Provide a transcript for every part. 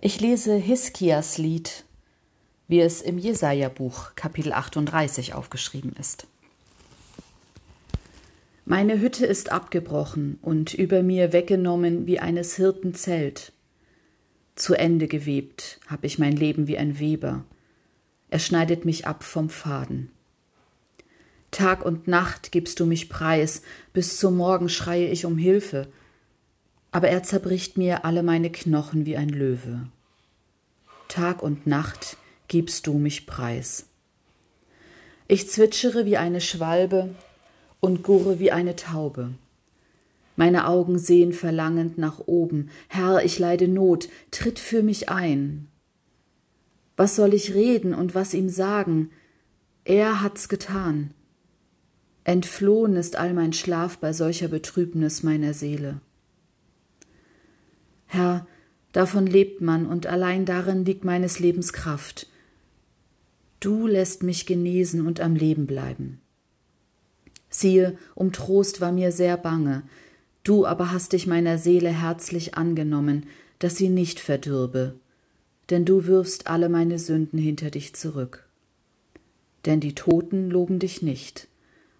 Ich lese Hiskias Lied, wie es im Jesaja-Buch Kapitel 38 aufgeschrieben ist. Meine Hütte ist abgebrochen und über mir weggenommen wie eines Hirten Zelt. Zu Ende gewebt hab ich mein Leben wie ein Weber. Er schneidet mich ab vom Faden. Tag und Nacht gibst du mich preis, bis zum Morgen schreie ich um Hilfe aber er zerbricht mir alle meine Knochen wie ein Löwe. Tag und Nacht gibst du mich preis. Ich zwitschere wie eine Schwalbe und gurre wie eine Taube. Meine Augen sehen verlangend nach oben. Herr, ich leide Not, tritt für mich ein. Was soll ich reden und was ihm sagen? Er hat's getan. Entflohen ist all mein Schlaf bei solcher Betrübnis meiner Seele. Herr, davon lebt man und allein darin liegt meines Lebens Kraft. Du lässt mich genesen und am Leben bleiben. Siehe, um Trost war mir sehr bange, du aber hast dich meiner Seele herzlich angenommen, dass sie nicht verdürbe, denn du wirfst alle meine Sünden hinter dich zurück. Denn die Toten loben dich nicht,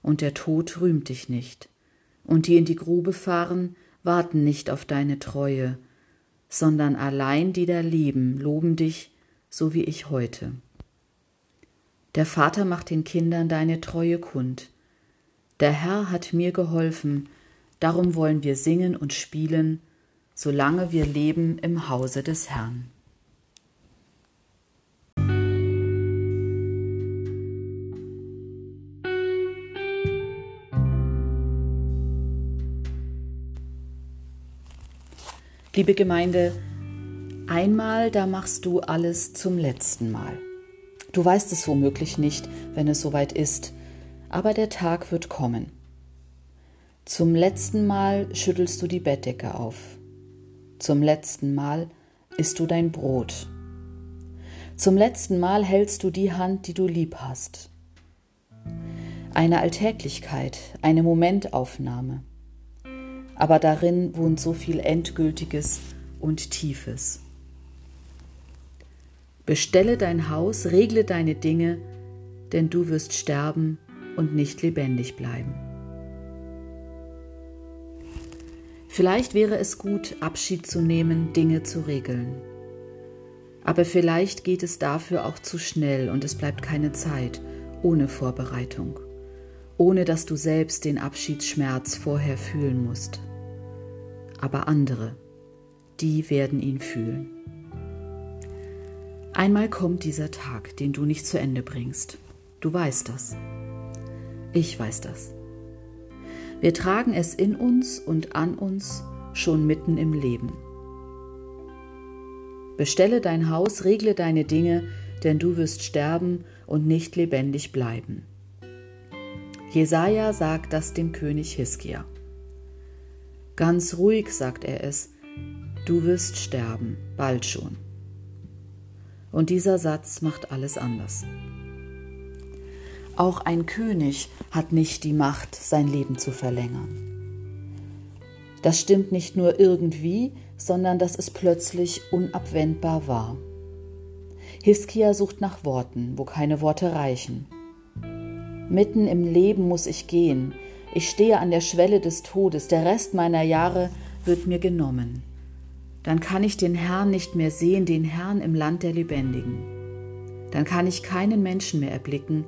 und der Tod rühmt dich nicht, und die in die Grube fahren, warten nicht auf deine Treue, sondern allein die da leben, loben dich, so wie ich heute. Der Vater macht den Kindern deine Treue kund. Der Herr hat mir geholfen, darum wollen wir singen und spielen, solange wir leben im Hause des Herrn. Liebe Gemeinde, einmal da machst du alles zum letzten Mal. Du weißt es womöglich nicht, wenn es soweit ist, aber der Tag wird kommen. Zum letzten Mal schüttelst du die Bettdecke auf. Zum letzten Mal isst du dein Brot. Zum letzten Mal hältst du die Hand, die du lieb hast. Eine Alltäglichkeit, eine Momentaufnahme aber darin wohnt so viel Endgültiges und Tiefes. Bestelle dein Haus, regle deine Dinge, denn du wirst sterben und nicht lebendig bleiben. Vielleicht wäre es gut, Abschied zu nehmen, Dinge zu regeln. Aber vielleicht geht es dafür auch zu schnell und es bleibt keine Zeit ohne Vorbereitung, ohne dass du selbst den Abschiedsschmerz vorher fühlen musst aber andere, die werden ihn fühlen. Einmal kommt dieser Tag, den du nicht zu Ende bringst. Du weißt das. Ich weiß das. Wir tragen es in uns und an uns schon mitten im Leben. Bestelle dein Haus, regle deine Dinge, denn du wirst sterben und nicht lebendig bleiben. Jesaja sagt das dem König Hiskia. Ganz ruhig sagt er es, du wirst sterben, bald schon. Und dieser Satz macht alles anders. Auch ein König hat nicht die Macht, sein Leben zu verlängern. Das stimmt nicht nur irgendwie, sondern dass es plötzlich unabwendbar war. Hiskia sucht nach Worten, wo keine Worte reichen. Mitten im Leben muss ich gehen, ich stehe an der Schwelle des Todes, der Rest meiner Jahre wird mir genommen. Dann kann ich den Herrn nicht mehr sehen, den Herrn im Land der Lebendigen. Dann kann ich keinen Menschen mehr erblicken,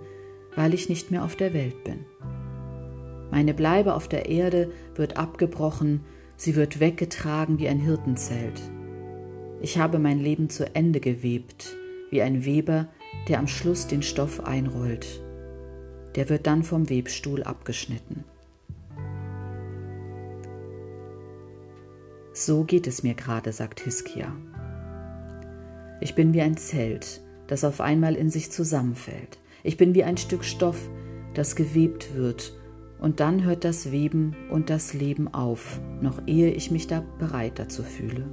weil ich nicht mehr auf der Welt bin. Meine Bleibe auf der Erde wird abgebrochen, sie wird weggetragen wie ein Hirtenzelt. Ich habe mein Leben zu Ende gewebt, wie ein Weber, der am Schluss den Stoff einrollt. Der wird dann vom Webstuhl abgeschnitten. So geht es mir gerade, sagt Hiskia. Ich bin wie ein Zelt, das auf einmal in sich zusammenfällt. Ich bin wie ein Stück Stoff, das gewebt wird, und dann hört das Weben und das Leben auf, noch ehe ich mich da bereit dazu fühle.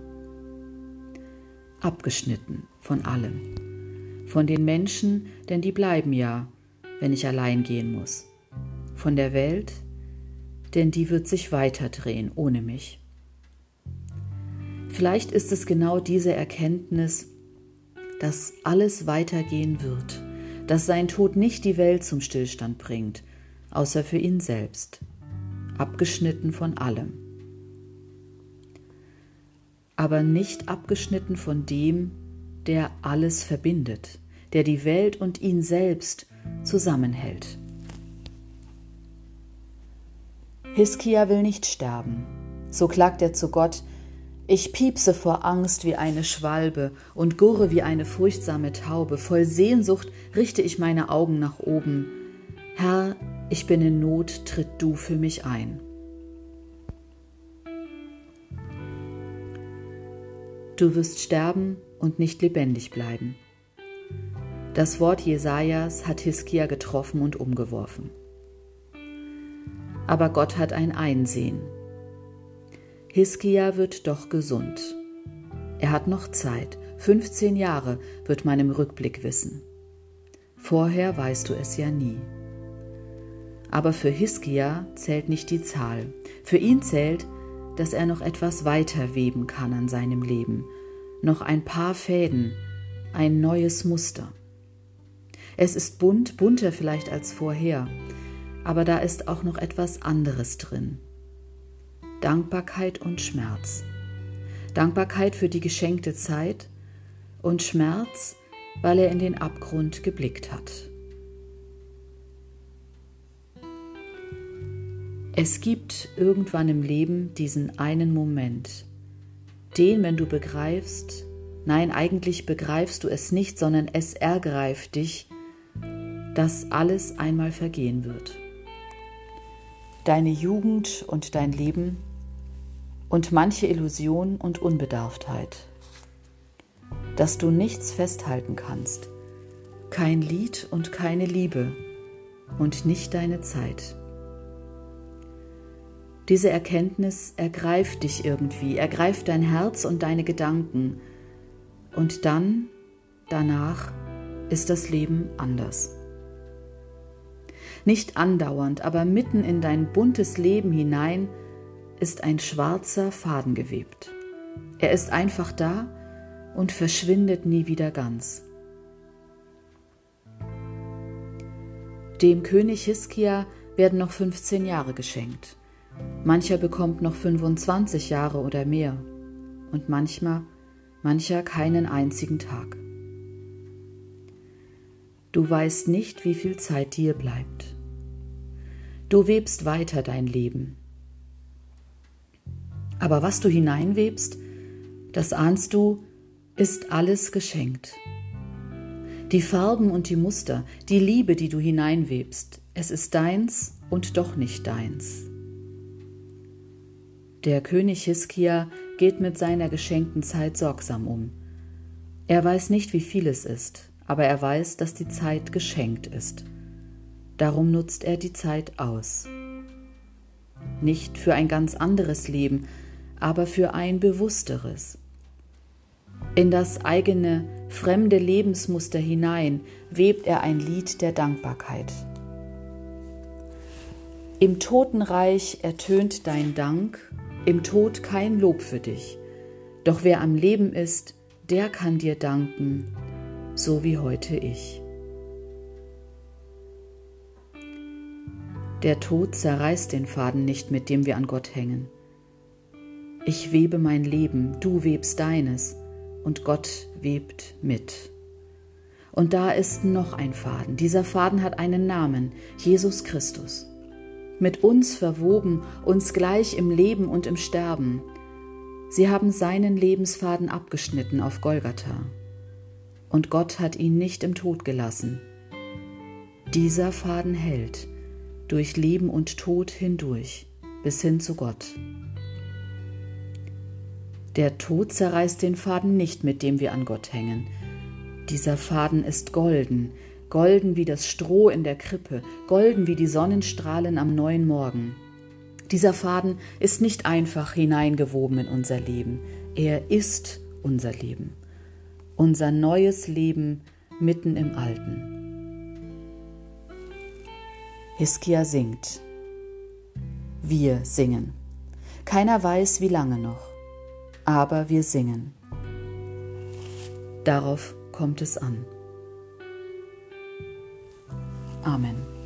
Abgeschnitten von allem. Von den Menschen, denn die bleiben ja, wenn ich allein gehen muss. Von der Welt, denn die wird sich weiterdrehen ohne mich. Vielleicht ist es genau diese Erkenntnis, dass alles weitergehen wird, dass sein Tod nicht die Welt zum Stillstand bringt, außer für ihn selbst, abgeschnitten von allem. Aber nicht abgeschnitten von dem, der alles verbindet, der die Welt und ihn selbst zusammenhält. Hiskia will nicht sterben. So klagt er zu Gott, ich piepse vor Angst wie eine Schwalbe und gurre wie eine furchtsame Taube. Voll Sehnsucht richte ich meine Augen nach oben. Herr, ich bin in Not, tritt du für mich ein. Du wirst sterben und nicht lebendig bleiben. Das Wort Jesajas hat Hiskia getroffen und umgeworfen. Aber Gott hat ein Einsehen Hiskia wird doch gesund. Er hat noch Zeit. 15 Jahre wird man im Rückblick wissen. Vorher weißt du es ja nie. Aber für Hiskia zählt nicht die Zahl. Für ihn zählt, dass er noch etwas weiter weben kann an seinem Leben. Noch ein paar Fäden, ein neues Muster. Es ist bunt, bunter vielleicht als vorher, aber da ist auch noch etwas anderes drin. Dankbarkeit und Schmerz. Dankbarkeit für die geschenkte Zeit und Schmerz, weil er in den Abgrund geblickt hat. Es gibt irgendwann im Leben diesen einen Moment, den, wenn du begreifst, nein, eigentlich begreifst du es nicht, sondern es ergreift dich, dass alles einmal vergehen wird. Deine Jugend und dein Leben und manche Illusion und Unbedarftheit. Dass du nichts festhalten kannst, kein Lied und keine Liebe und nicht deine Zeit. Diese Erkenntnis ergreift dich irgendwie, ergreift dein Herz und deine Gedanken. Und dann, danach, ist das Leben anders. Nicht andauernd, aber mitten in dein buntes Leben hinein ist ein schwarzer Faden gewebt. Er ist einfach da und verschwindet nie wieder ganz. Dem König Hiskia werden noch 15 Jahre geschenkt. Mancher bekommt noch 25 Jahre oder mehr und manchmal, mancher keinen einzigen Tag. Du weißt nicht, wie viel Zeit dir bleibt. Du webst weiter dein Leben, aber was du hineinwebst, das ahnst du, ist alles geschenkt. Die Farben und die Muster, die Liebe, die du hineinwebst, es ist deins und doch nicht deins. Der König Hiskia geht mit seiner geschenkten Zeit sorgsam um. Er weiß nicht, wie viel es ist, aber er weiß, dass die Zeit geschenkt ist. Darum nutzt er die Zeit aus. Nicht für ein ganz anderes Leben, aber für ein bewussteres. In das eigene fremde Lebensmuster hinein webt er ein Lied der Dankbarkeit. Im Totenreich ertönt dein Dank, im Tod kein Lob für dich. Doch wer am Leben ist, der kann dir danken, so wie heute ich. Der Tod zerreißt den Faden nicht, mit dem wir an Gott hängen. Ich webe mein Leben, du webst deines und Gott webt mit. Und da ist noch ein Faden. Dieser Faden hat einen Namen, Jesus Christus. Mit uns verwoben, uns gleich im Leben und im Sterben. Sie haben seinen Lebensfaden abgeschnitten auf Golgatha. Und Gott hat ihn nicht im Tod gelassen. Dieser Faden hält durch Leben und Tod hindurch bis hin zu Gott. Der Tod zerreißt den Faden nicht, mit dem wir an Gott hängen. Dieser Faden ist golden, golden wie das Stroh in der Krippe, golden wie die Sonnenstrahlen am neuen Morgen. Dieser Faden ist nicht einfach hineingewoben in unser Leben, er ist unser Leben, unser neues Leben mitten im Alten. Hiskia singt. Wir singen. Keiner weiß, wie lange noch aber wir singen. Darauf kommt es an. Amen.